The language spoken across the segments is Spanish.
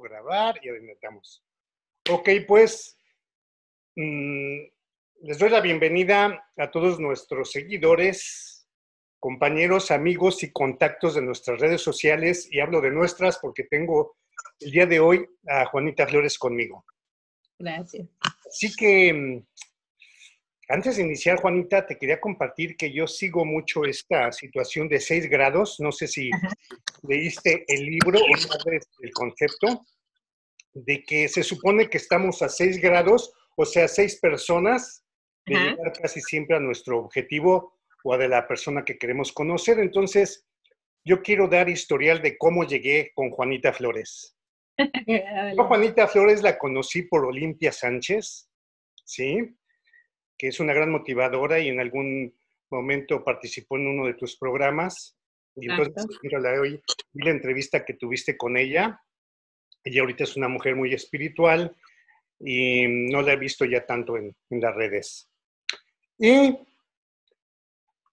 grabar y adelantamos. Ok, pues mm, les doy la bienvenida a todos nuestros seguidores, compañeros, amigos y contactos de nuestras redes sociales. Y hablo de nuestras porque tengo el día de hoy a Juanita Flores conmigo. Gracias. Así que mm, antes de iniciar, Juanita, te quería compartir que yo sigo mucho esta situación de seis grados. No sé si leíste el libro o sabes el concepto de que se supone que estamos a seis grados, o sea, seis personas, de llegar casi siempre a nuestro objetivo o a de la persona que queremos conocer. Entonces, yo quiero dar historial de cómo llegué con Juanita Flores. Yo, Juanita Flores la conocí por Olimpia Sánchez, ¿sí? Que es una gran motivadora y en algún momento participó en uno de tus programas. Y entonces, mira, hoy vi la entrevista que tuviste con ella. Ella ahorita es una mujer muy espiritual y no la he visto ya tanto en, en las redes. Y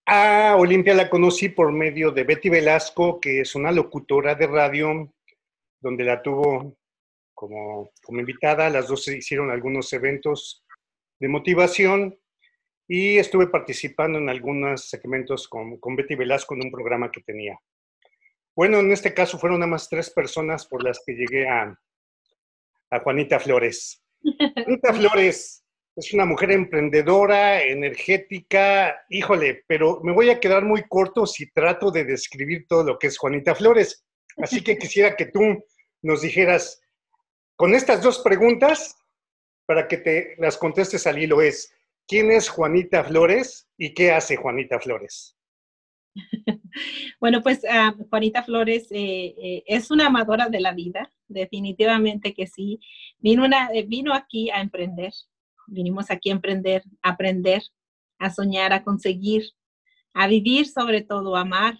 a Olimpia la conocí por medio de Betty Velasco, que es una locutora de radio, donde la tuvo como, como invitada. Las dos se hicieron algunos eventos de motivación y estuve participando en algunos segmentos con, con, Betty Velasco en un programa que tenía. Bueno, en este caso fueron nada más tres personas por las que llegué a, a Juanita Flores. Juanita Flores es una mujer emprendedora, energética, híjole, pero me voy a quedar muy corto si trato de describir todo lo que es Juanita Flores. Así que quisiera que tú nos dijeras, con estas dos preguntas, para que te las contestes al hilo es, ¿quién es Juanita Flores y qué hace Juanita Flores? Bueno, pues ah, Juanita Flores eh, eh, es una amadora de la vida, definitivamente que sí. Vino, una, eh, vino aquí a emprender, vinimos aquí a emprender, a aprender, a soñar, a conseguir, a vivir sobre todo, a amar.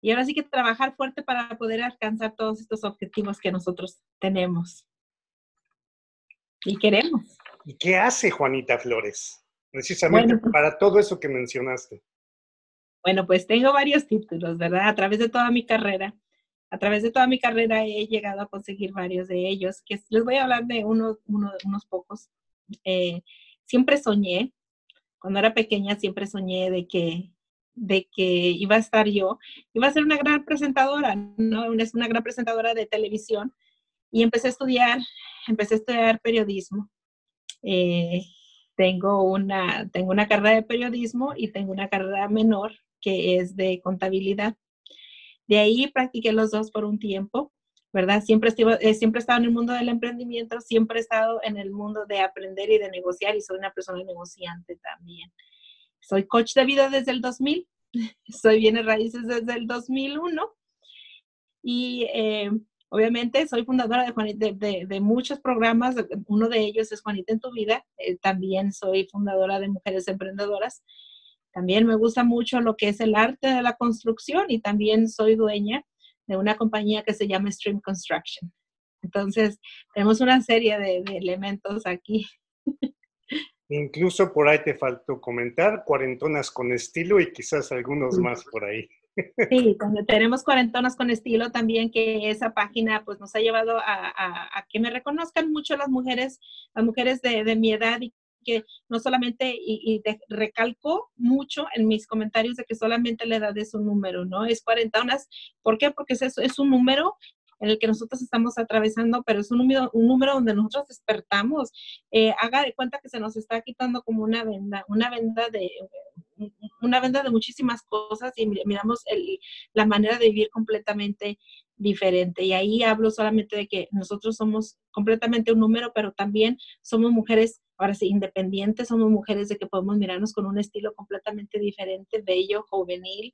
Y ahora sí que trabajar fuerte para poder alcanzar todos estos objetivos que nosotros tenemos. Y queremos. ¿Y qué hace Juanita Flores? Precisamente pues para todo eso que mencionaste. Bueno, pues tengo varios títulos, ¿verdad? A través de toda mi carrera. A través de toda mi carrera he llegado a conseguir varios de ellos, que les voy a hablar de uno, unos pocos. Eh, siempre soñé, cuando era pequeña, siempre soñé de que, de que iba a estar yo, iba a ser una gran presentadora, ¿no? Es una gran presentadora de televisión. Y empecé a estudiar empecé a estudiar periodismo. Eh, tengo, una, tengo una carrera de periodismo y tengo una carrera menor que es de contabilidad. De ahí practiqué los dos por un tiempo, ¿verdad? Siempre, eh, siempre he estado en el mundo del emprendimiento, siempre he estado en el mundo de aprender y de negociar y soy una persona negociante también. Soy coach de vida desde el 2000, soy bienes raíces desde el 2001 y eh, Obviamente soy fundadora de, de, muchos programas, uno de ellos es Juanita en tu vida, eh, también soy fundadora de Mujeres Emprendedoras, también me gusta mucho lo que es el arte de la construcción y también soy dueña de una compañía que se llama Stream Construction. Entonces, tenemos una serie de, de elementos aquí. Incluso por ahí te faltó comentar, cuarentonas con estilo y quizás algunos más por ahí. Sí, tenemos cuarentonas con estilo también, que esa página pues nos ha llevado a, que me reconozcan mucho las mujeres, las mujeres de, mi edad y que no solamente, y, recalco mucho en mis comentarios de que solamente la edad es un número, ¿no? Es cuarentonas. ¿Por qué? Porque es, es un número en el que nosotros estamos atravesando, pero es un número, un número donde nosotros despertamos. Eh, haga de cuenta que se nos está quitando como una venda, una venda de una venda de muchísimas cosas y miramos la manera de vivir completamente diferente. Y ahí hablo solamente de que nosotros somos completamente un número, pero también somos mujeres, ahora sí, independientes, somos mujeres de que podemos mirarnos con un estilo completamente diferente, bello, juvenil.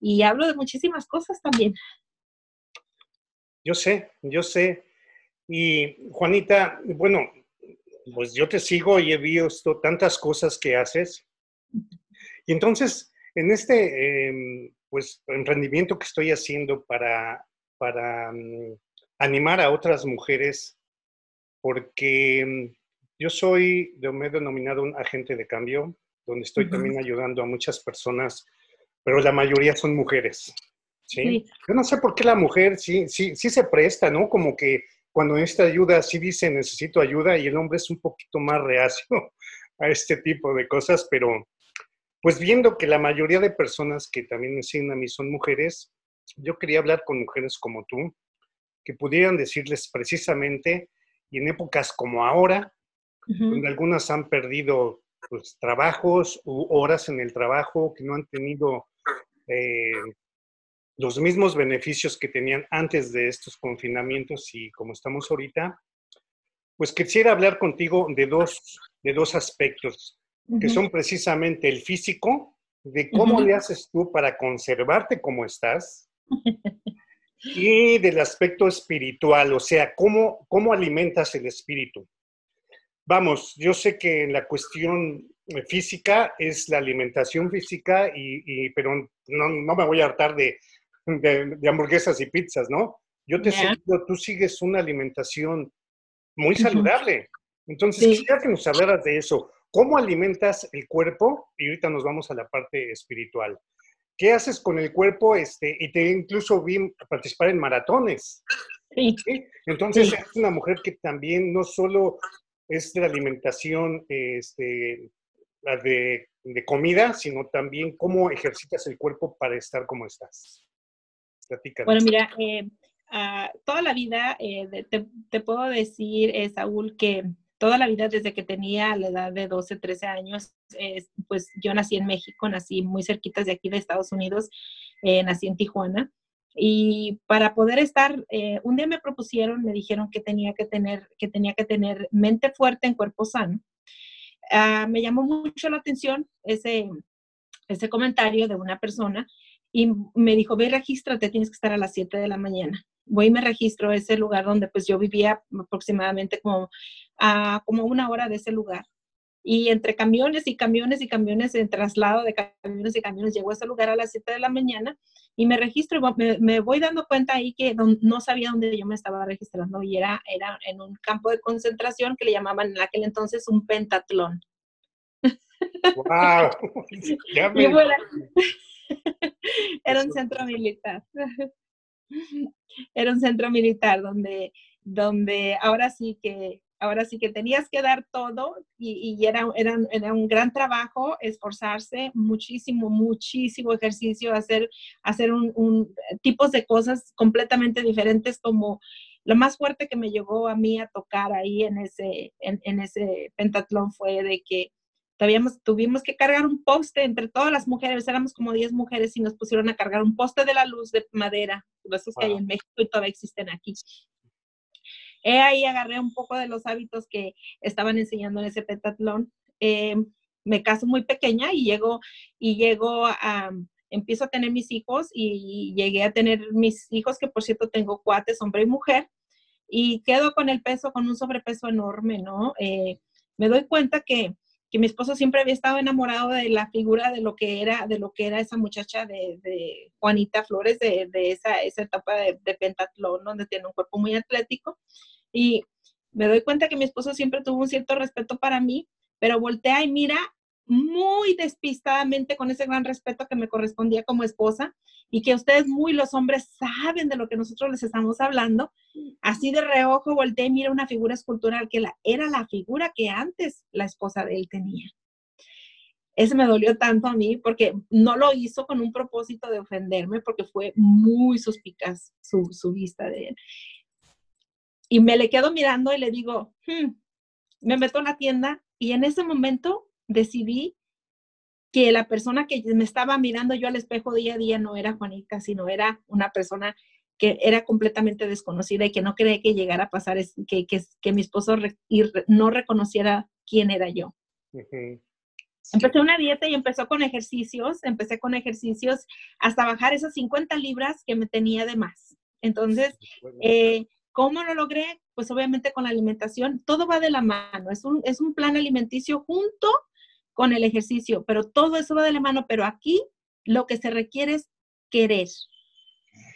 Y hablo de muchísimas cosas también. Yo sé, yo sé. Y Juanita, bueno, pues yo te sigo y he visto tantas cosas que haces. Y entonces, en este em, pues, emprendimiento que estoy haciendo para, para mm, animar a otras mujeres, porque mm, yo soy, me he denominado un agente de cambio, donde estoy también ayudando a muchas personas, pero la mayoría son mujeres. Sí. Yo no sé por qué la mujer sí, sí, sí se presta, ¿no? Como que cuando necesita ayuda, sí dice necesito ayuda y el hombre es un poquito más reacio a este tipo de cosas, pero pues viendo que la mayoría de personas que también me siguen a mí son mujeres, yo quería hablar con mujeres como tú, que pudieran decirles precisamente, y en épocas como ahora, donde algunas han perdido pues, trabajos u horas en el trabajo, que no han tenido eh, los mismos beneficios que tenían antes de estos confinamientos y como estamos ahorita, pues quisiera hablar contigo de dos, de dos aspectos, que son precisamente el físico, de cómo le haces tú para conservarte como estás, y del aspecto espiritual, o sea, cómo, cómo alimentas el espíritu. Vamos, yo sé que la cuestión física es la alimentación física, y, pero no, no, me voy a hartar de, de, hamburguesas y pizzas, ¿no? Yo te sé tú sigues una alimentación muy saludable. Entonces, quisiera que nos hablaras de eso. ¿Cómo alimentas el cuerpo? Y ahorita nos vamos a la parte espiritual. ¿Qué haces con el cuerpo? Este, y te incluso vi participar en maratones. Sí. Entonces, es una mujer que también no solo es de la alimentación este, de, de comida, sino también cómo ejercitas el cuerpo para estar como estás. Bueno, mira, eh, ah, toda la vida, eh, te, puedo decir, eh, Saúl, que toda la vida desde que tenía la edad de 12, 13 años, pues yo nací en México, nací muy cerquita de aquí de Estados Unidos, nací en Tijuana. Y para poder estar, un día me propusieron, me dijeron que tenía que tener, que tenía que tener mente fuerte en cuerpo sano. Ah, me llamó mucho la atención ese, ese comentario de una persona y me dijo, ve, regístrate, tienes que estar a las 7 de la mañana. Voy y me registro a ese lugar donde pues yo vivía aproximadamente como a como una hora de ese lugar. Y entre camiones y camiones y camiones, en traslado de camiones y camiones, llego a ese lugar a las 7 de la mañana y me registro y me, voy dando cuenta ahí que no sabía dónde yo me estaba registrando y era, era en un campo de concentración que le llamaban en aquel entonces un pentatlón. ¡Wow! ya me... Era un centro militar. Era un centro militar donde, donde ahora sí que ahora sí que tenías que dar todo y, y era, era, era, un gran trabajo, esforzarse, muchísimo, muchísimo ejercicio, hacer, hacer un, un, tipos de cosas completamente diferentes como lo más fuerte que me llegó a mí a tocar ahí en ese, en, en ese pentatlón fue de que tuvimos que cargar un poste entre todas las mujeres, éramos como 10 mujeres y nos pusieron a cargar un poste de la luz de madera, de esos que hay en México y todavía existen aquí. He ahí agarré un poco de los hábitos que estaban enseñando en ese pentatlón. Eh, me caso muy pequeña y llego, y llego a, empiezo a tener mis hijos y llegué a tener mis hijos, que por cierto tengo cuates, hombre y mujer, y quedo con el peso, con un sobrepeso enorme, ¿no? Eh, me doy cuenta que que mi esposo siempre había estado enamorado de la figura de lo que era, de lo que era esa muchacha de, Juanita Flores, de, esa, esa, etapa de, pentatlón, donde tiene un cuerpo muy atlético. Y me doy cuenta que mi esposo siempre tuvo un cierto respeto para mí, pero voltea y mira muy despistadamente con ese gran respeto que me correspondía como esposa y que ustedes muy los hombres saben de lo que nosotros les estamos hablando, así de reojo volteé y mira una figura escultural que la, era la figura que antes la esposa de él tenía. Ese me dolió tanto a mí porque no lo hizo con un propósito de ofenderme porque fue muy suspicaz su, su vista de él. Y me le quedo mirando y le digo, hmm", me meto en la tienda y en ese momento decidí que la persona que me estaba mirando yo al espejo día a día no era Juanita, sino era una persona que era completamente desconocida y que no creía que llegara a pasar, que, que, que mi esposo no reconociera quién era yo. Empecé una dieta y empezó con ejercicios, empecé con ejercicios hasta bajar esas 50 libras que me tenía de más. Entonces, eh, ¿cómo lo logré? Pues obviamente con la alimentación, todo va de la mano, es un, es un plan alimenticio junto con el ejercicio, pero todo eso va de la mano, pero aquí lo que se requiere es querer.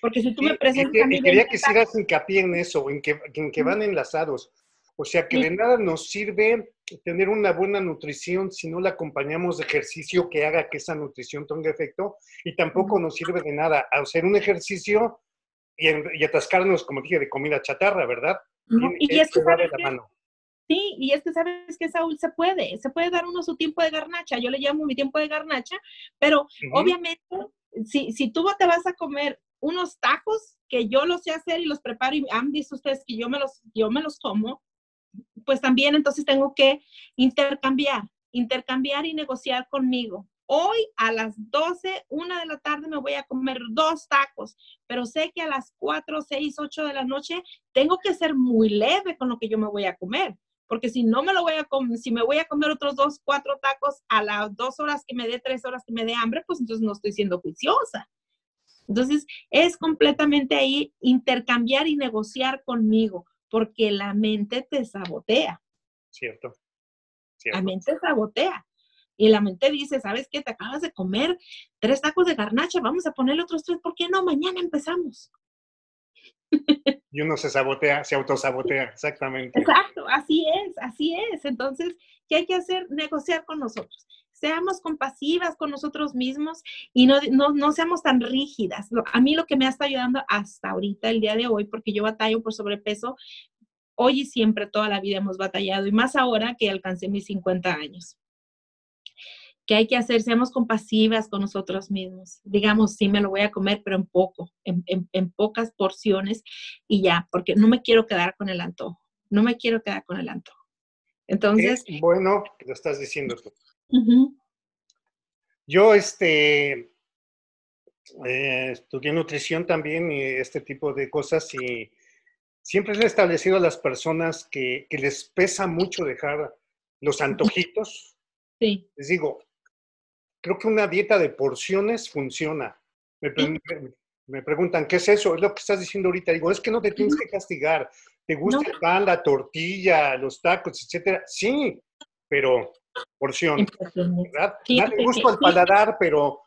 Porque si tú me presentas... Y, quería que hicieras hincapié en eso, en que, en que van enlazados. O sea que de nada nos sirve tener una buena nutrición si no la acompañamos de ejercicio que haga que esa nutrición tenga efecto y tampoco nos sirve de nada. Hacer un ejercicio y, atascarnos, como dije, de comida chatarra, ¿verdad? y, es que sabes Sí, y es que sabes que Saúl se puede, se puede dar uno su tiempo de garnacha, yo le llamo mi tiempo de garnacha, pero obviamente si, si tú te vas a comer unos tacos que yo los sé hacer y los preparo y han visto ustedes que yo me los, yo me los como, pues también entonces tengo que intercambiar, intercambiar y negociar conmigo. Hoy a las 12, una de la tarde me voy a comer dos tacos, pero sé que a las 4, 6, 8 de la noche tengo que ser muy leve con lo que yo me voy a comer, porque si no me lo voy a comer, si me voy a comer otros dos, cuatro tacos a las dos horas que me dé, tres horas que me dé hambre, pues entonces no estoy siendo juiciosa. Entonces es completamente ahí intercambiar y negociar conmigo, porque la mente te sabotea. Cierto. Cierto. La mente sabotea. Y la mente dice, ¿sabes qué? Te acabas de comer tres tacos de garnacha, vamos a ponerle otros tres, ¿por qué no? Mañana empezamos. Y uno se sabotea, se autosabotea, exactamente. Exacto, así es, así es. Entonces, ¿qué hay que hacer? Negociar con nosotros. Seamos compasivas con nosotros mismos y no, no, no seamos tan rígidas. A mí lo que me ha estado ayudando hasta ahorita, el día de hoy, porque yo batallo por sobrepeso, hoy y siempre, toda la vida hemos batallado, y más ahora que alcancé mis 50 años que hay que hacer, seamos compasivas con nosotros mismos. Digamos, sí me lo voy a comer, pero en poco, en, en, pocas porciones y ya, porque no me quiero quedar con el antojo, no me quiero quedar con el antojo. Entonces... bueno, lo estás diciendo tú. Yo, este, eh, estudié nutrición también y este tipo de cosas y siempre he establecido a las personas que, que les pesa mucho dejar los antojitos. Sí. Les digo, creo que una dieta de porciones funciona. Me, preguntan, ¿qué es eso? Es lo que estás diciendo ahorita. Digo, es que no te tienes que castigar. ¿Te gusta el pan, la tortilla, los tacos, etcétera? Sí, pero porción, ¿verdad? Dale gusto al paladar, pero.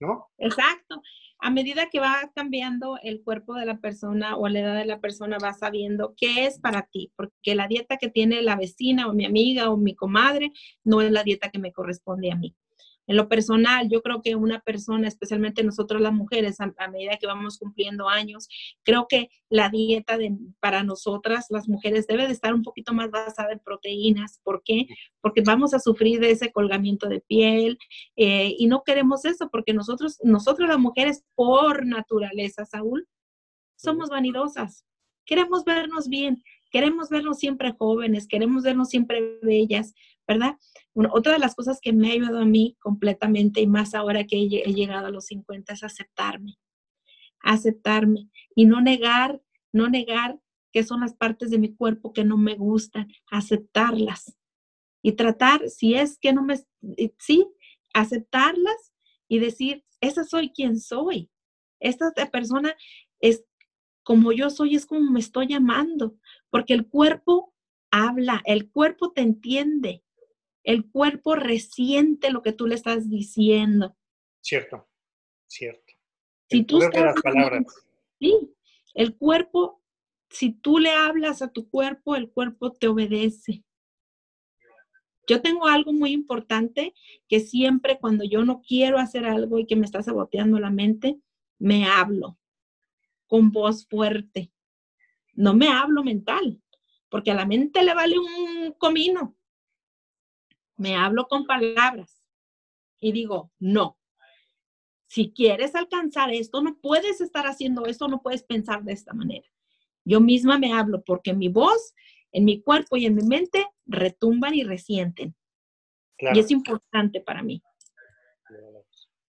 ¿no? Exacto. A medida que va cambiando el cuerpo de la persona o la edad de la persona, va sabiendo qué es para ti, porque la dieta que tiene la vecina o mi amiga o mi comadre no es la dieta que me corresponde a mí. En lo personal, yo creo que una persona, especialmente nosotros las mujeres, a, medida que vamos cumpliendo años, creo que la dieta de, para nosotras, las mujeres, debe de estar un poquito más basada en proteínas. ¿Por qué? Porque vamos a sufrir de ese colgamiento de piel eh, y no queremos eso porque nosotros, nosotros las mujeres, por naturaleza, Saúl, somos vanidosas. Queremos vernos bien, queremos vernos siempre jóvenes, queremos vernos siempre bellas, ¿verdad? Otra de las cosas que me ha ayudado a mí completamente y más ahora que he, llegado a los 50 es aceptarme, aceptarme y no negar, no negar que son las partes de mi cuerpo que no me gustan, aceptarlas y tratar, si es que no me, sí, aceptarlas y decir, esa soy quien soy. Esta persona es como yo soy, es como me estoy llamando, porque el cuerpo habla, el cuerpo te entiende, el cuerpo resiente lo que tú le estás diciendo. Cierto, cierto. Si tú estás, las palabras. Sí, el cuerpo, si tú le hablas a tu cuerpo, el cuerpo te obedece. Yo tengo algo muy importante que siempre cuando yo no quiero hacer algo y que me está saboteando la mente, me hablo con voz fuerte. No me hablo mental, porque a la mente le vale un comino me hablo con palabras y digo, no, si quieres alcanzar esto, no puedes estar haciendo esto, no puedes pensar de esta manera. Yo misma me hablo porque mi voz, en mi cuerpo y en mi mente retumban y resienten. Y es importante para mí.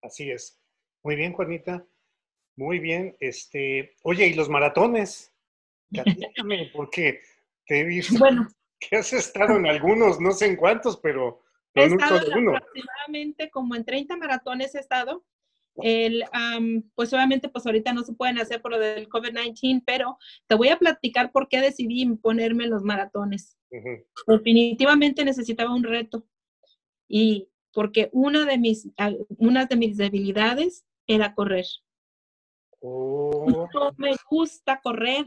Así es. Muy bien, Juanita. Muy bien. Este, oye, ¿y los maratones? porque te he visto. Bueno, que has estado en algunos, no sé en cuántos, pero, he estado aproximadamente como en 30 maratones he estado. El, pues obviamente, pues ahorita no se pueden hacer por lo del COVID-19, pero te voy a platicar por qué decidí ponerme los maratones. Definitivamente necesitaba un reto. Y porque una de mis, una de mis debilidades era correr. Oh. No me gusta correr.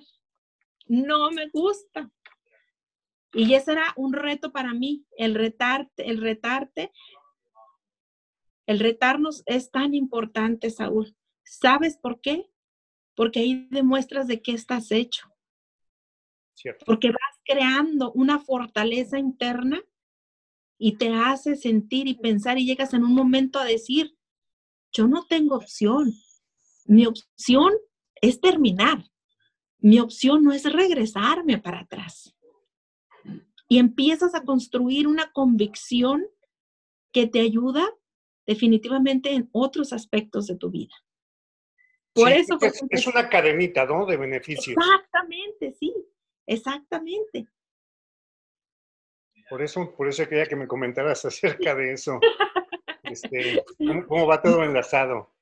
No me gusta. Y ese era un reto para mí, el retarte, el retarte. El retarnos es tan importante, Saúl. ¿Sabes por qué? Porque ahí demuestras de qué estás hecho. Porque vas creando una fortaleza interna y te hace sentir y pensar y llegas en un momento a decir, yo no tengo opción. Mi opción es terminar. Mi opción no es regresarme para atrás. Y empiezas a construir una convicción que te ayuda definitivamente en otros aspectos de tu vida. Por eso es, una cadenita, ¿no? De beneficios. Exactamente, sí, exactamente. Por eso, por eso quería que me comentaras acerca de eso. Este, ¿cómo, va todo enlazado?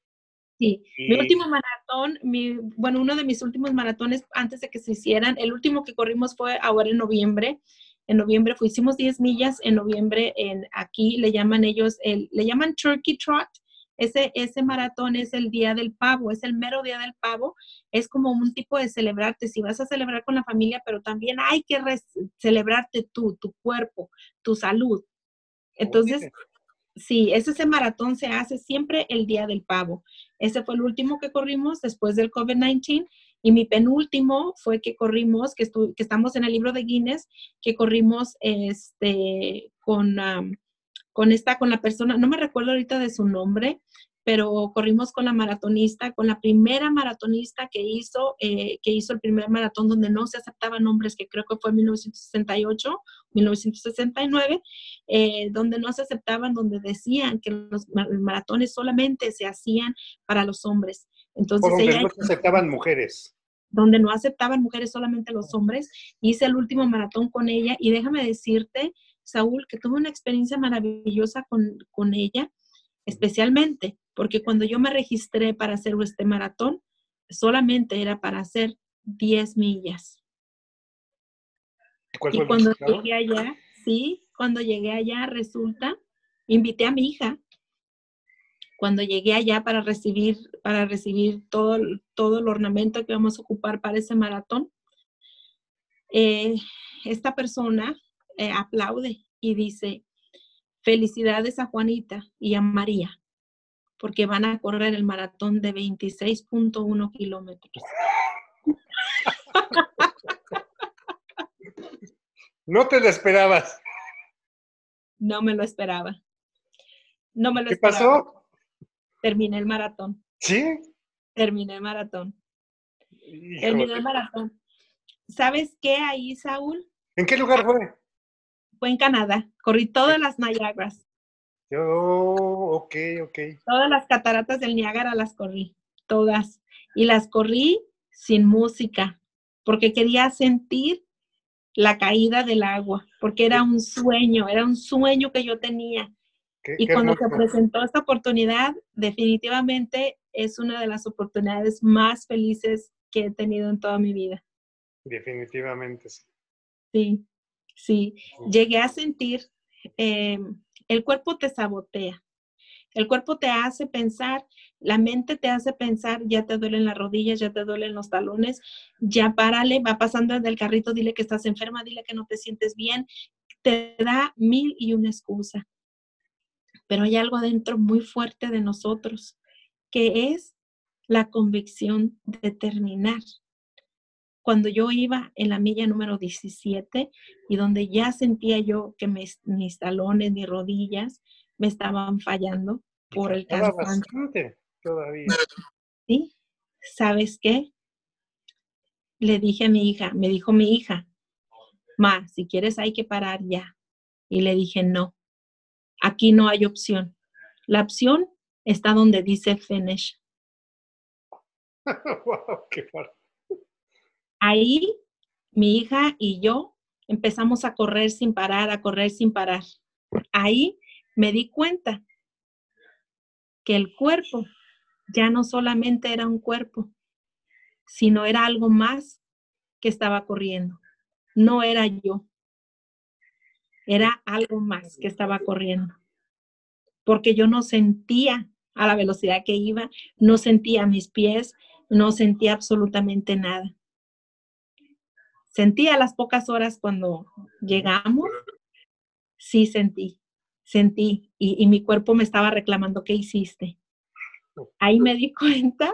Sí, mi último maratón, mi, bueno, uno de mis últimos maratones antes de que se hicieran, el último que corrimos fue ahora en noviembre. En noviembre fue, hicimos 10 millas, en noviembre en aquí le llaman ellos, el, le llaman Turkey Trot. Ese, ese maratón es el día del pavo, es el mero día del pavo. Es como un tipo de celebrarte, si vas a celebrar con la familia, pero también hay que celebrarte tú, tu cuerpo, tu salud. Entonces, Sí, ese, maratón se hace siempre el día del pavo. Ese fue el último que corrimos después del COVID-19 y mi penúltimo fue que corrimos, que, que, estamos en el libro de Guinness, que corrimos este, con, con esta, con la persona, no me recuerdo ahorita de su nombre, pero corrimos con la maratonista, con la primera maratonista que hizo, eh, que hizo el primer maratón donde no se aceptaban nombres, que creo que fue en 1968, 1969, eh, donde no se aceptaban, donde decían que los maratones solamente se hacían para los hombres. Entonces, donde no se aceptaban mujeres. Donde no aceptaban mujeres, solamente los hombres. Hice el último maratón con ella y déjame decirte, Saúl, que tuve una experiencia maravillosa con, con ella, especialmente porque cuando yo me registré para hacer este maratón, solamente era para hacer 10 millas. y cuando llegué allá, sí, cuando llegué allá, resulta, invité a mi hija. Cuando llegué allá para recibir, para recibir todo, todo el ornamento que vamos a ocupar para ese maratón, eh, esta persona eh, aplaude y dice, felicidades a Juanita y a María porque van a correr el maratón de 26.1 kilómetros. No te lo esperabas. No me lo esperaba. No me lo ¿Qué pasó? Terminé el maratón. ¿Sí? Terminé el maratón. Terminé el maratón. ¿Sabes qué ahí, Saúl? ¿En qué lugar fue? Fue en Canadá. Corrí todas las Niagaras. Oh, ok, ok. Todas las cataratas del Niágara las corrí, todas. Y las corrí sin música, porque quería sentir la caída del agua, porque era un sueño, era un sueño que yo tenía. Y cuando se presentó esta oportunidad, definitivamente es una de las oportunidades más felices que he tenido en toda mi vida. Definitivamente sí. Sí, sí. Llegué a sentir em, el cuerpo te sabotea. El cuerpo te hace pensar, la mente te hace pensar, ya te duelen las rodillas, ya te duelen los talones, ya párale, va pasando del carrito, dile que estás enferma, dile que no te sientes bien. Te da mil y una excusa. Pero hay algo adentro muy fuerte de nosotros, que es la convicción de terminar cuando yo iba en la milla número 17 y donde ya sentía yo que mis, talones, mis rodillas me estaban fallando por el cansancio. todavía. Sí, ¿sabes qué? Le dije a mi hija, me dijo mi hija, Ma, si quieres hay que parar ya. Y le dije, no, aquí no hay opción. La opción está donde dice finish. wow, qué Ahí mi hija y yo empezamos a correr sin parar, a correr sin parar. Ahí me di cuenta que el cuerpo ya no solamente era un cuerpo, sino era algo más que estaba corriendo. No era yo, era algo más que estaba corriendo. Porque yo no sentía a la velocidad que iba, no sentía mis pies, no sentía absolutamente nada. Sentí a las pocas horas cuando llegamos, sí sentí, sentí, y, y mi cuerpo me estaba reclamando, ¿qué hiciste? Ahí me di cuenta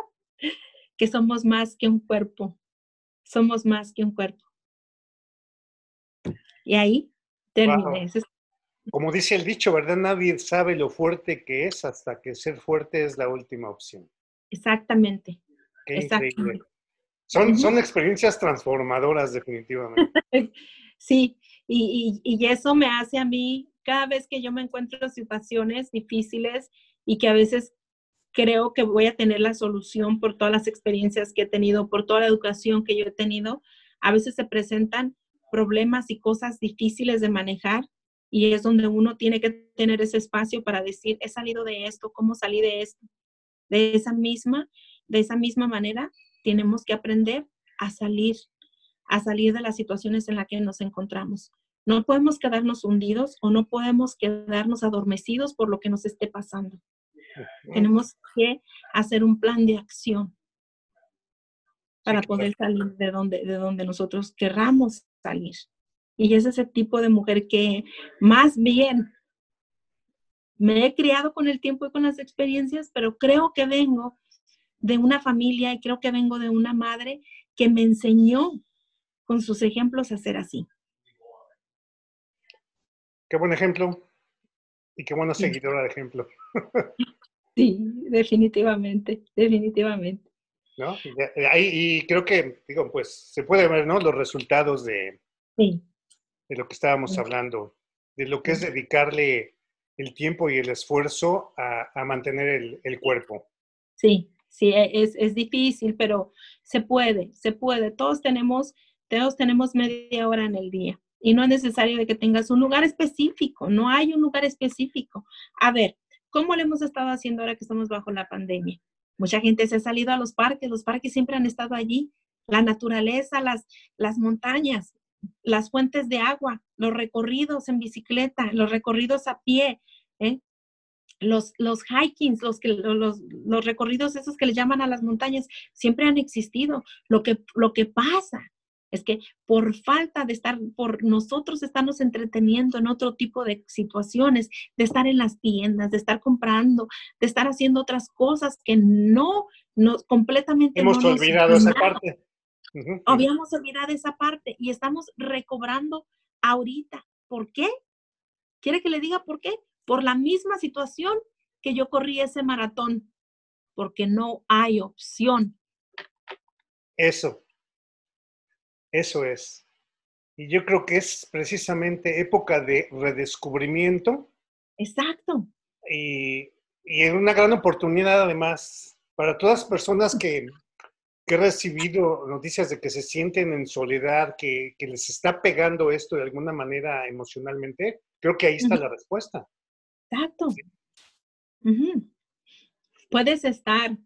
que somos más que un cuerpo, somos más que un cuerpo. Y ahí Como dice el dicho, ¿verdad? Nadie sabe lo fuerte que es hasta que ser fuerte es la última opción. Exactamente. Exactamente. Son, son experiencias transformadoras, definitivamente. sí, y, y, y, eso me hace a mí, cada vez que yo me encuentro en situaciones difíciles y que a veces creo que voy a tener la solución por todas las experiencias que he tenido, por toda la educación que yo he tenido, a veces se presentan problemas y cosas difíciles de manejar y es donde uno tiene que tener ese espacio para decir, he salido de esto, ¿cómo salí de esto? De esa misma, de esa misma manera, tenemos que aprender a salir, a salir de las situaciones en las que nos encontramos. No podemos quedarnos hundidos o no podemos quedarnos adormecidos por lo que nos esté pasando. Tenemos que hacer un plan de acción para poder salir de donde, de donde nosotros querramos salir. Y es ese tipo de mujer que más bien me he criado con el tiempo y con las experiencias, pero creo que vengo de una familia y creo que vengo de una madre que me enseñó con sus ejemplos a ser así. Qué buen ejemplo y qué buena seguidora de ejemplo. Sí, definitivamente, definitivamente. ¿No? Y, creo que, digo, pues se puede ver, ¿no? Los resultados de, de lo que estábamos hablando, de lo que es dedicarle el tiempo y el esfuerzo a, mantener el, el, cuerpo. Sí, sí, e, es, es, difícil, pero se puede, se puede. Todos tenemos, todos tenemos media hora en el día y no es necesario de que tengas un lugar específico, no hay un lugar específico. A ver, ¿cómo lo hemos estado haciendo ahora que estamos bajo la pandemia? Mucha gente se ha salido a los parques, los parques siempre han estado allí, la naturaleza, las, las montañas, las fuentes de agua, los recorridos en bicicleta, los recorridos a pie, ¿eh? los, los hikings, los, los, los recorridos esos que le llaman a las montañas, siempre han existido. Lo que, lo que pasa es que por falta de estar, por nosotros estarnos entreteniendo en otro tipo de situaciones, de estar en las tiendas, de estar comprando, de estar haciendo otras cosas que no nos completamente... Hemos olvidado esa parte. Habíamos olvidado esa parte y estamos recobrando ahorita. ¿Por qué? ¿Quiere que le diga por qué? Por la misma situación que yo corrí ese maratón, porque no hay opción. Eso, eso es. Y yo creo que es precisamente época de redescubrimiento. Exacto. Y, y es una gran oportunidad además para todas las personas que, que he recibido noticias de que se sienten en soledad, que, que, les está pegando esto de alguna manera emocionalmente, creo que ahí está la respuesta. Exacto. Puedes estar,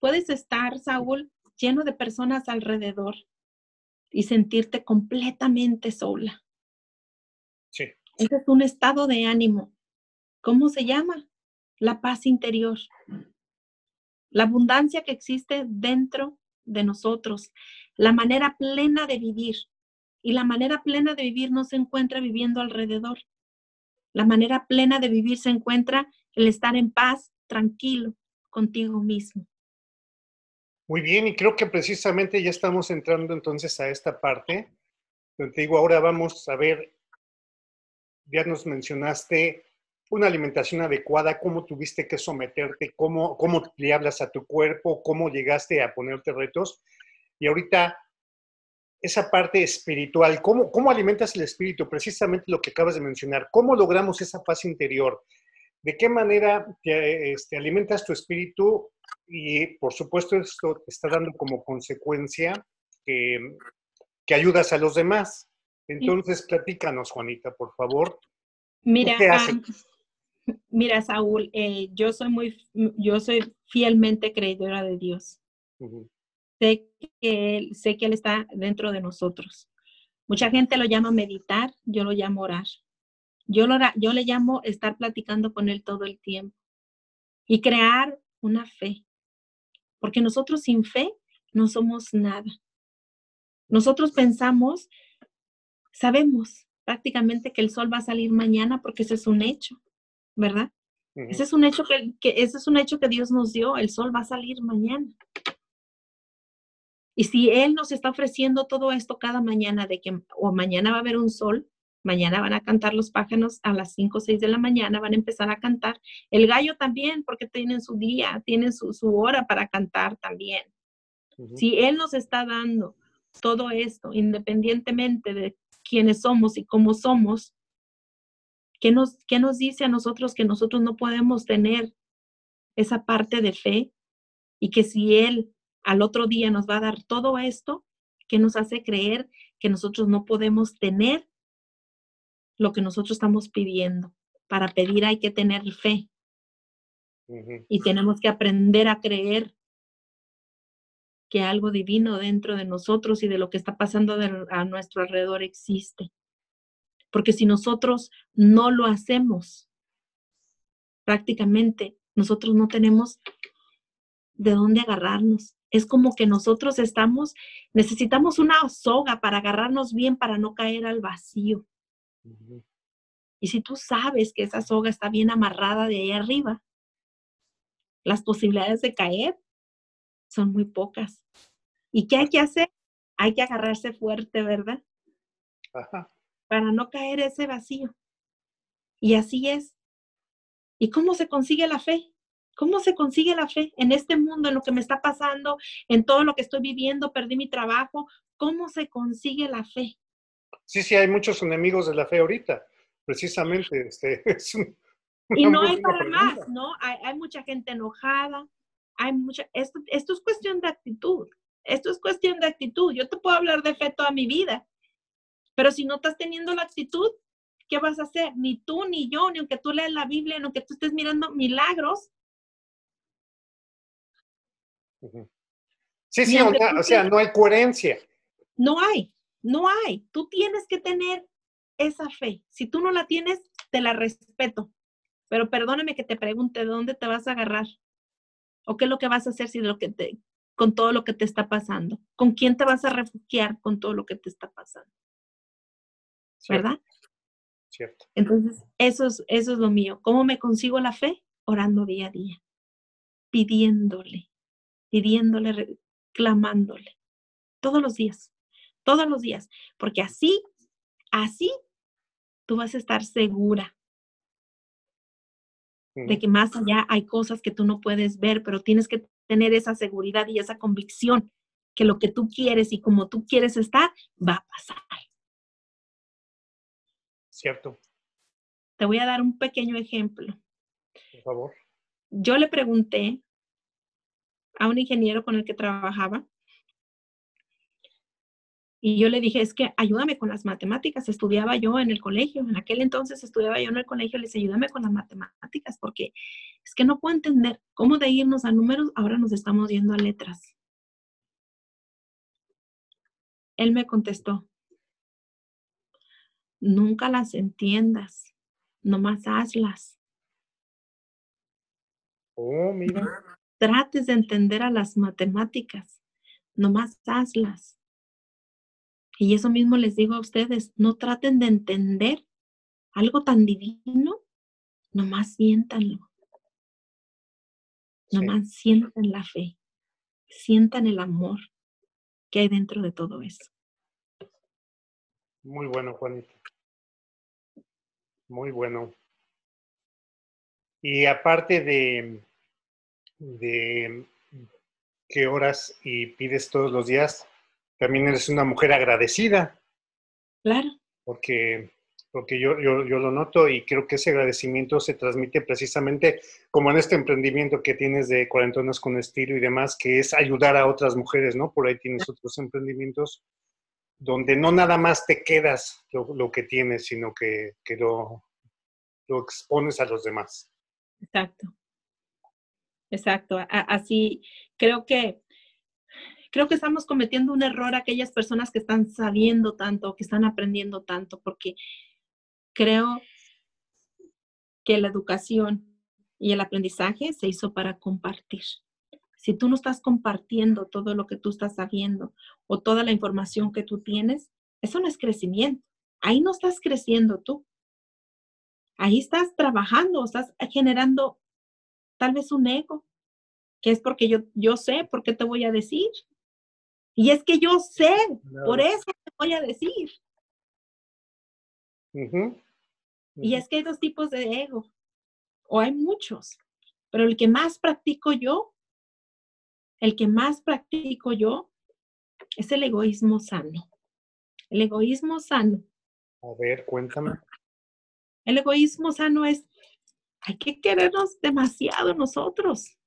puedes estar, Saúl, lleno de personas alrededor y sentirte completamente sola. Sí. Ese es un estado de ánimo. ¿Cómo se llama? La paz interior. La abundancia que existe dentro de nosotros. La manera plena de vivir. Y la manera plena de vivir no se encuentra viviendo alrededor. La manera plena de vivir se encuentra el estar en paz, tranquilo, contigo mismo. Muy bien, y creo que precisamente ya estamos entrando entonces a esta parte. Donde digo, ahora vamos a ver, ya nos mencionaste una alimentación adecuada, cómo tuviste que someterte, cómo, cómo le hablas a tu cuerpo, cómo llegaste a ponerte retos. Y ahorita, esa parte espiritual, ¿cómo, cómo alimentas el espíritu? Precisamente lo que acabas de mencionar. ¿Cómo logramos esa paz interior? ¿De qué manera te, este, alimentas tu espíritu y por supuesto esto te está dando como consecuencia que, que ayudas a los demás. Entonces, platícanos, Juanita, por favor. Mira, mira, Saúl, eh, yo soy muy, yo soy fielmente creidora de Dios. sé, que él, sé que Él está dentro de nosotros. Mucha gente lo llama meditar, yo lo llamo orar. Yo, lo, yo le llamo estar platicando con Él todo el tiempo y crear una fe porque nosotros sin fe no somos nada. Nosotros pensamos, sabemos prácticamente que el sol va a salir mañana porque ese es un hecho, ¿verdad? Ese es un hecho que, ese es un hecho que Dios nos dio, el sol va a salir mañana. Y si Él nos está ofreciendo todo esto cada mañana, de que o mañana va a haber un sol, mañana van a cantar los pájaros a las 5 o 6 de la mañana, van a empezar a cantar. El gallo también, porque tienen su día, tienen su, hora para cantar también. Si Él nos está dando todo esto, independientemente de quiénes somos y cómo somos, ¿qué nos, qué nos dice a nosotros que nosotros no podemos tener esa parte de fe? Y que si Él al otro día nos va a dar todo esto, ¿qué nos hace creer que nosotros no podemos tener lo que nosotros estamos pidiendo? Para pedir hay que tener fe. Y tenemos que aprender a creer que algo divino dentro de nosotros y de lo que está pasando a nuestro alrededor existe. Porque si nosotros no lo hacemos, prácticamente nosotros no tenemos de dónde agarrarnos. Es como que nosotros estamos, necesitamos una soga para agarrarnos bien, para no caer al vacío. Y si tú sabes que esa soga está bien amarrada de ahí arriba, las posibilidades de caer son muy pocas. ¿Y qué hay que hacer? Hay que agarrarse fuerte, ¿verdad? Para no caer ese vacío. Y así es. ¿Y cómo se consigue la fe? ¿Cómo se consigue la fe en este mundo, en lo que me está pasando, en todo lo que estoy viviendo? Perdí mi trabajo. ¿Cómo se consigue la fe? Sí, sí, hay muchos enemigos de la fe ahorita. Precisamente, este, y no hay para más, ¿no? Hay, hay, mucha gente enojada, hay mucha, esto, esto es cuestión de actitud, esto es cuestión de actitud. Yo te puedo hablar de fe toda mi vida, pero si no estás teniendo la actitud, ¿qué vas a hacer? Ni tú, ni yo, ni aunque tú leas la Biblia, ni aunque tú estés mirando milagros. Sí, sí, o sea, no hay coherencia. No hay, no hay. Tú tienes que tener esa fe. Si tú no la tienes, te la respeto. Pero perdóname que te pregunte, ¿de dónde te vas a agarrar? ¿O qué es lo que vas a hacer si lo que te, con todo lo que te está pasando? ¿Con quién te vas a refugiar con todo lo que te está pasando? ¿Verdad? Cierto. Entonces, eso es, eso es lo mío. ¿Cómo me consigo la fe? Orando día a día, pidiéndole, pidiéndole, clamándole, todos los días, todos los días, porque así, así tú vas a estar segura de que más allá hay cosas que tú no puedes ver, pero tienes que tener esa seguridad y esa convicción que lo que tú quieres y como tú quieres estar, va a pasar. Cierto. Te voy a dar un pequeño ejemplo. Por favor. Yo le pregunté a un ingeniero con el que trabajaba y yo le dije, es que ayúdame con las matemáticas. Estudiaba yo en el colegio, en aquel entonces estudiaba yo en el colegio, les ayúdame con las matemáticas, porque es que no puedo entender cómo de irnos a números, ahora nos estamos yendo a letras. Él me contestó, nunca las entiendas, nomás hazlas. Oh, mira. Trates de entender a las matemáticas, nomás hazlas. Y eso mismo les digo a ustedes, no traten de entender algo tan divino, nomás siéntanlo. Nomás sientan la fe, sientan el amor que hay dentro de todo eso. Muy bueno, Juanito. Muy bueno. Y aparte de, de qué horas y pides todos los días, también eres una mujer agradecida. Claro. Porque, porque yo, yo, lo noto y creo que ese agradecimiento se transmite precisamente como en este emprendimiento que tienes de Cuarentonas con Estilo y demás, que es ayudar a otras mujeres, ¿no? Por ahí tienes otros emprendimientos donde no nada más te quedas lo, que tienes, sino que, que lo, lo expones a los demás. Exacto. Exacto. Así creo que creo que estamos cometiendo un error aquellas personas que están sabiendo tanto, que están aprendiendo tanto, porque creo que la educación y el aprendizaje se hizo para compartir, si tú no estás compartiendo todo lo que tú estás sabiendo o toda la información que tú tienes, eso no es crecimiento. Ahí no estás creciendo tú. Ahí estás trabajando, estás generando tal vez un ego, que es porque yo, yo sé por qué te voy a decir. Y es que yo sé, por eso te voy a decir. Y es que hay dos tipos de ego, o hay muchos, pero el que más practico yo, el que más practico yo, es el egoísmo sano. El egoísmo sano. A ver, cuéntame. El egoísmo sano es, hay que querernos demasiado nosotros.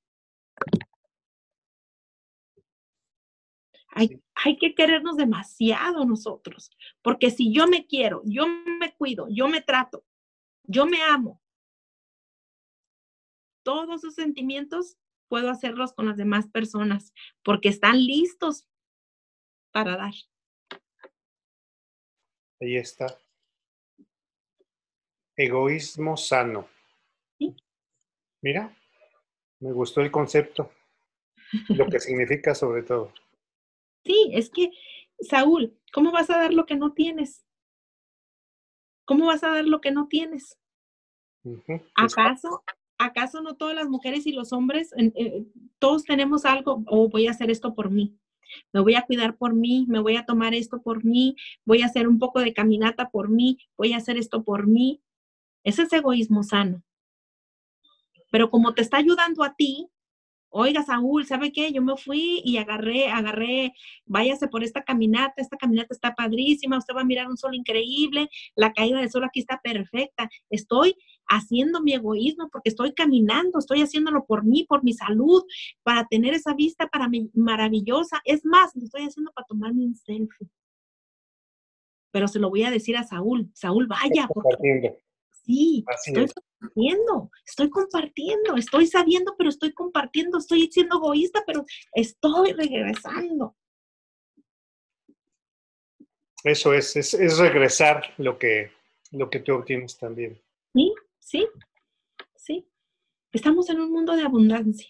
Hay, hay, que querernos demasiado nosotros, porque si yo me quiero, yo me cuido, yo me trato, yo me amo, todos esos sentimientos puedo hacerlos con las demás personas, porque están listos para dar. Ahí está. Egoísmo sano. Mira, me gustó el concepto, lo que significa sobre todo. Sí, es que, Saúl, ¿cómo vas a dar lo que no tienes? ¿Cómo vas a dar lo que no tienes? ¿Acaso, ¿Acaso no todas las mujeres y los hombres, eh, todos tenemos algo, o voy a hacer esto por mí? Me voy a cuidar por mí, me voy a tomar esto por mí, voy a hacer un poco de caminata por mí, voy a hacer esto por mí. Ese es egoísmo sano. Pero como te está ayudando a ti, oiga, Saúl, ¿sabe qué? Yo me fui y agarré, agarré, váyase por esta caminata, esta caminata está padrísima, usted va a mirar un sol increíble, la caída del sol aquí está perfecta. Estoy haciendo mi egoísmo porque estoy caminando, estoy haciéndolo por mí, por mi salud, para tener esa vista para mí maravillosa. Es más, lo estoy haciendo para tomarme un selfie. Pero se lo voy a decir a Saúl, Saúl, vaya. Porque, sí, estoy compartiendo, estoy compartiendo, estoy sabiendo, pero estoy compartiendo, estoy siendo egoísta, pero estoy regresando. Eso es, es, es regresar lo que, lo que tú obtienes también. Sí, sí, sí. Estamos en un mundo de abundancia.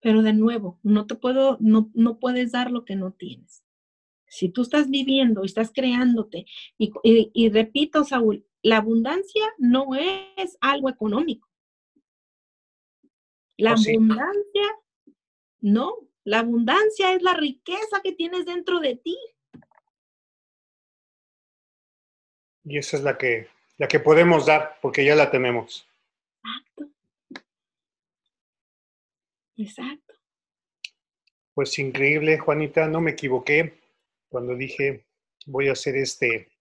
Pero de nuevo, no te puedo, no, no puedes dar lo que no tienes. Si tú estás viviendo y estás creándote, y, y repito, Saúl, la abundancia no es algo económico. La oh, abundancia, no, la abundancia es la riqueza que tienes dentro de ti. Y esa es la que, la que podemos dar, porque ya la tenemos. Exacto. Exacto. Pues increíble, Juanita, no me equivoqué cuando dije voy a hacer este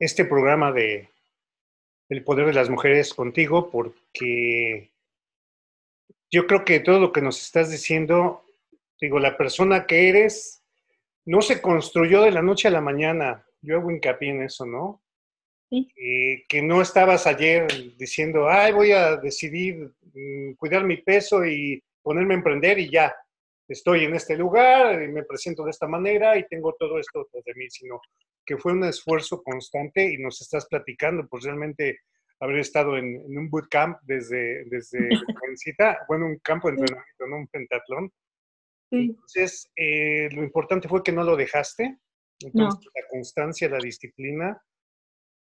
este programa de El poder de las mujeres contigo porque yo creo que todo lo que nos estás diciendo, digo, la persona que eres no se construyó de la noche a la mañana. Yo hago hincapié en eso, ¿no? Sí. Eh, que no estabas ayer diciendo, ay, voy a decidir mm, cuidar mi peso y ponerme a emprender y ya, estoy en este lugar, y me presento de esta manera y tengo todo esto de mí, sino que fue un esfuerzo constante y nos estás platicando, pues realmente haber estado en, un bootcamp desde, desde jovencita, bueno, un campo de entrenamiento, no un pentatlón. Entonces, eh, lo importante fue que no lo dejaste. Entonces, la constancia, la disciplina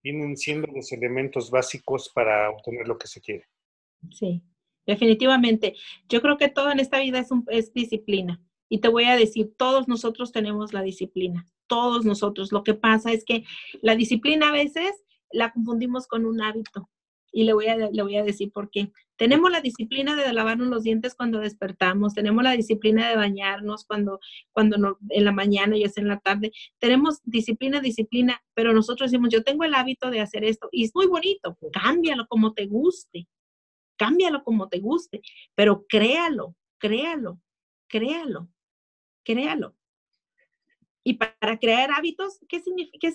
vienen siendo los elementos básicos para obtener lo que se quiere. Sí, definitivamente. Yo creo que todo en esta vida es, es disciplina. Y te voy a decir, todos nosotros tenemos la disciplina todos nosotros. Lo que pasa es que la disciplina a veces la confundimos con un hábito. Y le voy a, le voy a decir por qué. Tenemos la disciplina de lavarnos los dientes cuando despertamos, tenemos la disciplina de bañarnos cuando, cuando en la mañana y es en la tarde. Tenemos disciplina, disciplina, pero nosotros decimos, yo tengo el hábito de hacer esto y es muy bonito, cámbialo como te guste, cámbialo como te guste, pero créalo, créalo, créalo, créalo. Y para crear hábitos, ¿qué significa?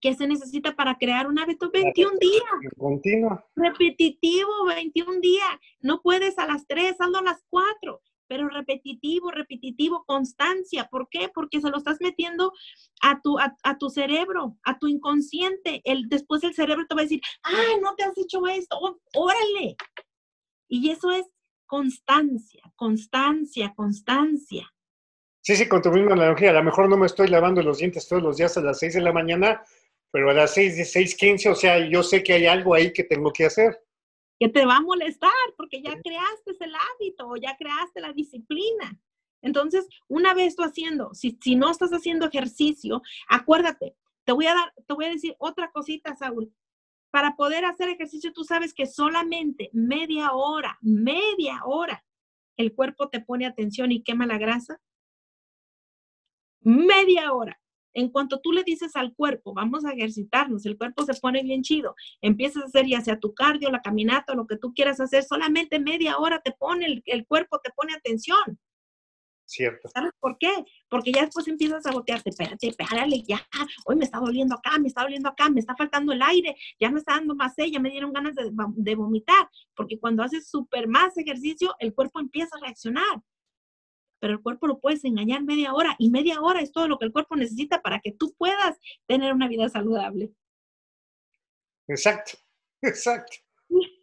Qué, se necesita para crear un hábito? 21 días. Continuo. Repetitivo, 21 días. No puedes a las 3, hazlo a las 4 pero repetitivo, repetitivo, constancia. ¿Por qué? Porque se lo estás metiendo a tu, a, tu cerebro, a tu inconsciente. El, después el cerebro te va a decir, ah, no te has hecho esto, órale. Y eso es constancia, constancia, constancia. Sí, sí, con tu misma analogía. A lo mejor no me estoy lavando los dientes todos los días a las 6 de la mañana, pero a las 6 de 6:15, o sea, yo sé que hay algo ahí que tengo que hacer. Que te va a molestar porque ya creaste el hábito ya creaste la disciplina. Entonces, una vez tú haciendo, si, si no estás haciendo ejercicio, acuérdate, te voy a dar, te voy a decir otra cosita, Saúl. Para poder hacer ejercicio, tú sabes que solamente media hora, media hora, el cuerpo te pone atención y quema la grasa media hora. En cuanto tú le dices al cuerpo, vamos a ejercitarnos, el cuerpo se pone bien chido, empiezas a hacer ya sea tu cardio, la caminata, lo que tú quieras hacer, solamente media hora te pone, el, cuerpo te pone atención. Cierto. ¿Sabes por qué? Porque ya después empiezas a botearte, espérate, espérale, ya, hoy me está doliendo acá, me está doliendo acá, me está faltando el aire, ya me está dando más sed, ya me dieron ganas de, de vomitar, porque cuando haces súper más ejercicio, el cuerpo empieza a reaccionar pero el cuerpo lo puedes engañar media hora y media hora es todo lo que el cuerpo necesita para que tú puedas tener una vida saludable. Exacto, exacto.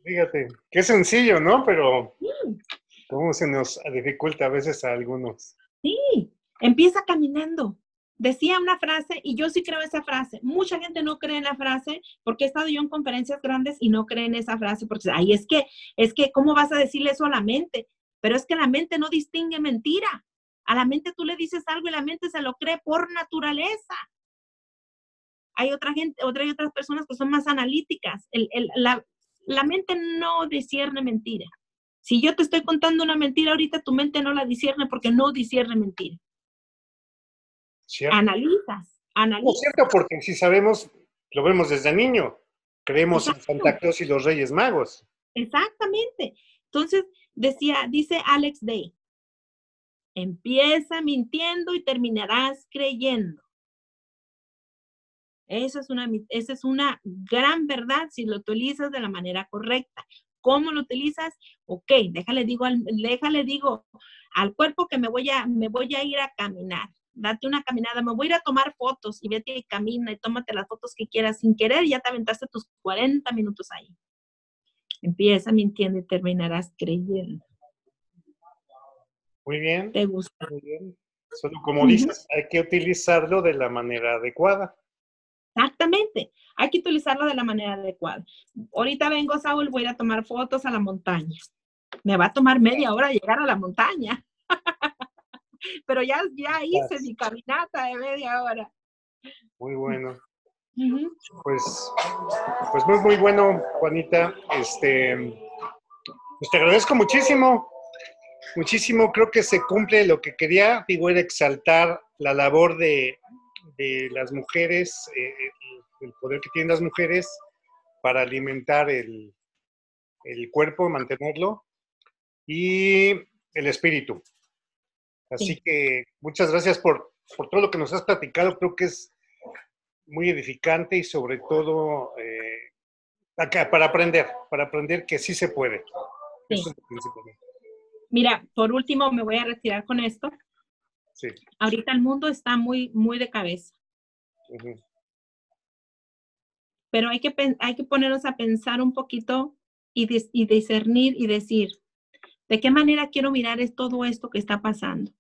Fíjate, qué sencillo, ¿no? Pero cómo se nos dificulta a veces a algunos. Sí, empieza caminando. Decía una frase, y yo sí creo esa frase. Mucha gente no cree en la frase porque he estado yo en conferencias grandes y no creen en esa frase porque, ay, es que, es que, ¿cómo vas a decirle eso a la mente? Pero es que la mente no distingue mentira. A la mente tú le dices algo y la mente se lo cree por naturaleza. Hay otra gente, otra y otras personas que son más analíticas. la, mente no discierne mentira. Si yo te estoy contando una mentira ahorita, tu mente no la discierne porque no discierne mentira. Analizas, analizas. es cierto, porque si sabemos, lo vemos desde niño. Creemos en Santa Claus y los Reyes Magos. Exactamente. Entonces, Decía, dice Alex Day, empieza mintiendo y terminarás creyendo. Esa es, una, esa es una gran verdad si lo utilizas de la manera correcta. ¿Cómo lo utilizas? Ok, déjale digo, al, déjale digo al cuerpo que me voy, a, me voy a ir a caminar. Date una caminada, me voy a ir a tomar fotos y vete y camina y tómate las fotos que quieras sin querer, ya te aventaste tus 40 minutos ahí. Empieza mintiendo y terminarás creyendo. Muy bien. ¿Te gusta? Muy bien. Solo como dices, hay que utilizarlo de la manera adecuada. Exactamente, hay que utilizarlo de la manera adecuada. Ahorita vengo, Saúl, voy a ir a tomar fotos a la montaña. Me va a tomar media hora llegar a la montaña. Pero ya, ya hice mi caminata de media hora. Muy bueno. Pues, pues muy, muy bueno, Juanita. Este, pues te agradezco muchísimo, muchísimo. Creo que se cumple lo que quería, digo, era exaltar la labor de, las mujeres, eh, el, poder que tienen las mujeres para alimentar el, cuerpo, mantenerlo, y el espíritu. Así que muchas gracias por, por todo lo que nos has platicado. Creo que es muy edificante y sobre todo eh, acá, para aprender, para aprender que sí se puede. Mira, por último me voy a retirar con esto. Sí. Ahorita el mundo está muy, muy de cabeza. Pero hay que, hay que ponernos a pensar un poquito y, y discernir y decir, ¿de qué manera quiero mirar es todo esto que está pasando?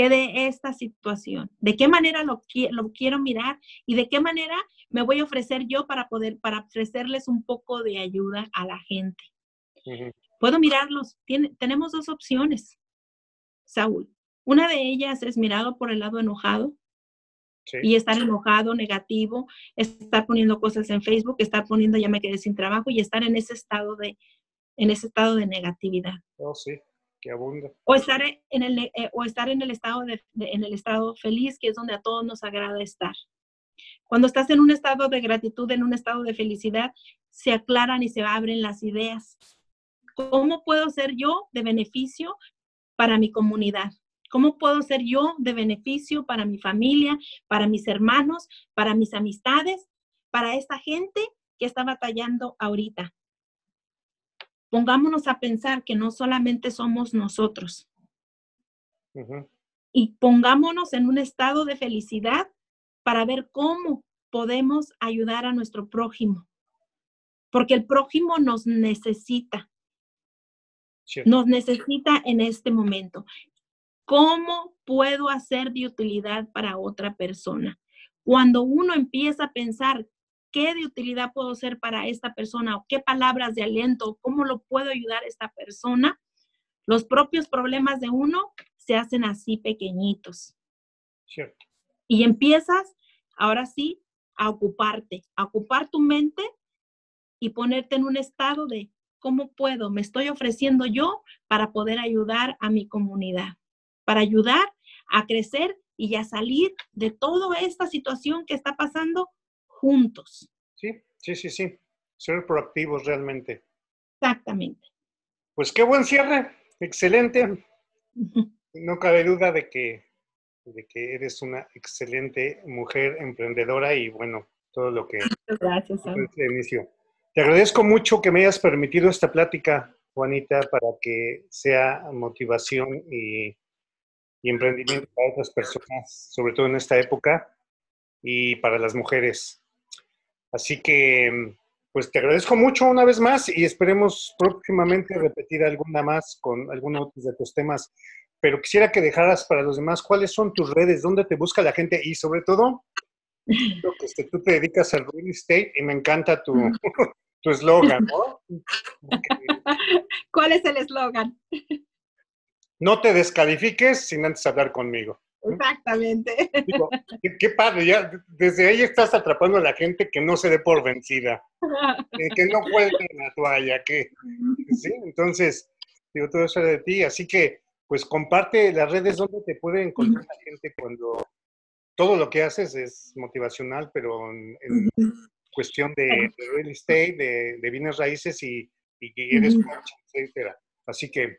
¿Qué de esta situación? ¿De qué manera lo, lo quiero mirar? ¿Y de qué manera me voy a ofrecer yo para poder, para ofrecerles un poco de ayuda a la gente? Puedo mirarlos. tenemos dos opciones, Saúl. Una de ellas es mirado por el lado enojado y estar enojado, negativo, estar poniendo cosas en Facebook, estar poniendo ya me quedé sin trabajo y estar en ese estado de, en ese estado de negatividad. Oh, sí que abunda. O estar en el, eh, o estar en el, estado de, en el estado feliz, que es donde a todos nos agrada estar. Cuando estás en un estado de gratitud, en un estado de felicidad, se aclaran y se abren las ideas. ¿Cómo puedo ser yo de beneficio para mi comunidad? ¿Cómo puedo ser yo de beneficio para mi familia, para mis hermanos, para mis amistades, para esta gente que está batallando ahorita? Pongámonos a pensar que no solamente somos nosotros. Y pongámonos en un estado de felicidad para ver cómo podemos ayudar a nuestro prójimo. Porque el prójimo nos necesita. Nos necesita en este momento. ¿Cómo puedo hacer de utilidad para otra persona? Cuando uno empieza a pensar qué de utilidad puedo ser para esta persona o qué palabras de aliento, cómo lo puedo ayudar a esta persona, los propios problemas de uno se hacen así pequeñitos. Cierto. Y empiezas, ahora sí, a ocuparte, a ocupar tu mente y ponerte en un estado de cómo puedo, me estoy ofreciendo yo para poder ayudar a mi comunidad, para ayudar a crecer y a salir de toda esta situación que está pasando juntos. Sí, sí, sí, sí. Ser proactivos realmente. Exactamente. Pues qué buen cierre. Excelente. No cabe duda de que, de que eres una excelente mujer emprendedora y bueno, todo lo que... Gracias. inicio. Te agradezco mucho que me hayas permitido esta plática, Juanita, para que sea motivación y, y emprendimiento para otras personas, sobre todo en esta época, y para las mujeres. Así que, pues te agradezco mucho una vez más y esperemos próximamente repetir alguna más con algunos de tus temas. Pero quisiera que dejaras para los demás cuáles son tus redes, dónde te busca la gente y sobre todo, que este, tú te dedicas al real estate y me encanta tu eslogan, ¿no? ¿Cuál es el eslogan? No te descalifiques sin antes hablar conmigo. Exactamente. qué, padre, ya desde ahí estás atrapando a la gente que no se dé por vencida, que, no cuelgue la toalla, que, ¿sí? Entonces, digo, todo eso de ti, así que, pues comparte las redes donde te puede encontrar la gente cuando todo lo que haces es motivacional, pero en, cuestión de, real estate, de, bienes raíces y, y eres coach, etcétera. Así que,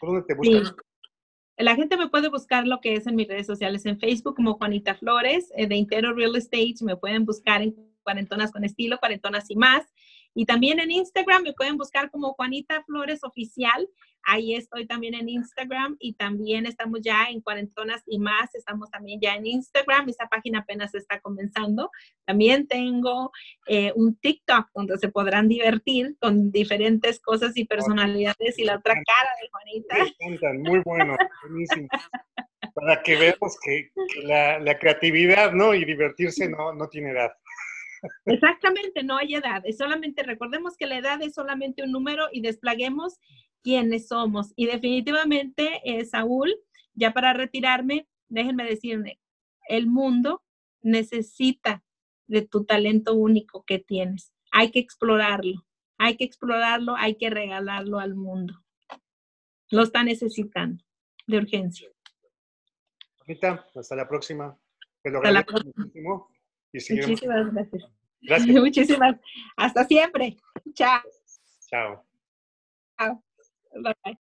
¿dónde te buscas? La gente me puede buscar lo que es en mis redes sociales, en Facebook como Juanita Flores, eh, de Intero Real Estate, me pueden buscar en Cuarentonas con Estilo, Cuarentonas y más. Y también en Instagram me pueden buscar como Juanita Flores Oficial. Ahí estoy también en Instagram y también estamos ya en Cuarentonas y más. Estamos también ya en Instagram. Esa página apenas está comenzando. También tengo eh, un TikTok donde se podrán divertir con diferentes cosas y personalidades y la otra cara de Juanita. Muy bueno, buenísimo. Para que veamos que, la, creatividad ¿no? y divertirse no, no tiene edad. Exactamente, no hay edad. Es solamente, recordemos que la edad es solamente un número y desplaguemos quiénes somos. Y definitivamente, eh, Saúl, ya para retirarme, déjenme decirle, el mundo necesita de tu talento único que tienes. Hay que explorarlo, hay que explorarlo, hay que regalarlo al mundo. Lo está necesitando de urgencia. hasta la próxima. hasta la próxima. Muchísimas gracias. Gracias. Muchísimas. Hasta siempre. Chao. Chao. Chao. Bye bye.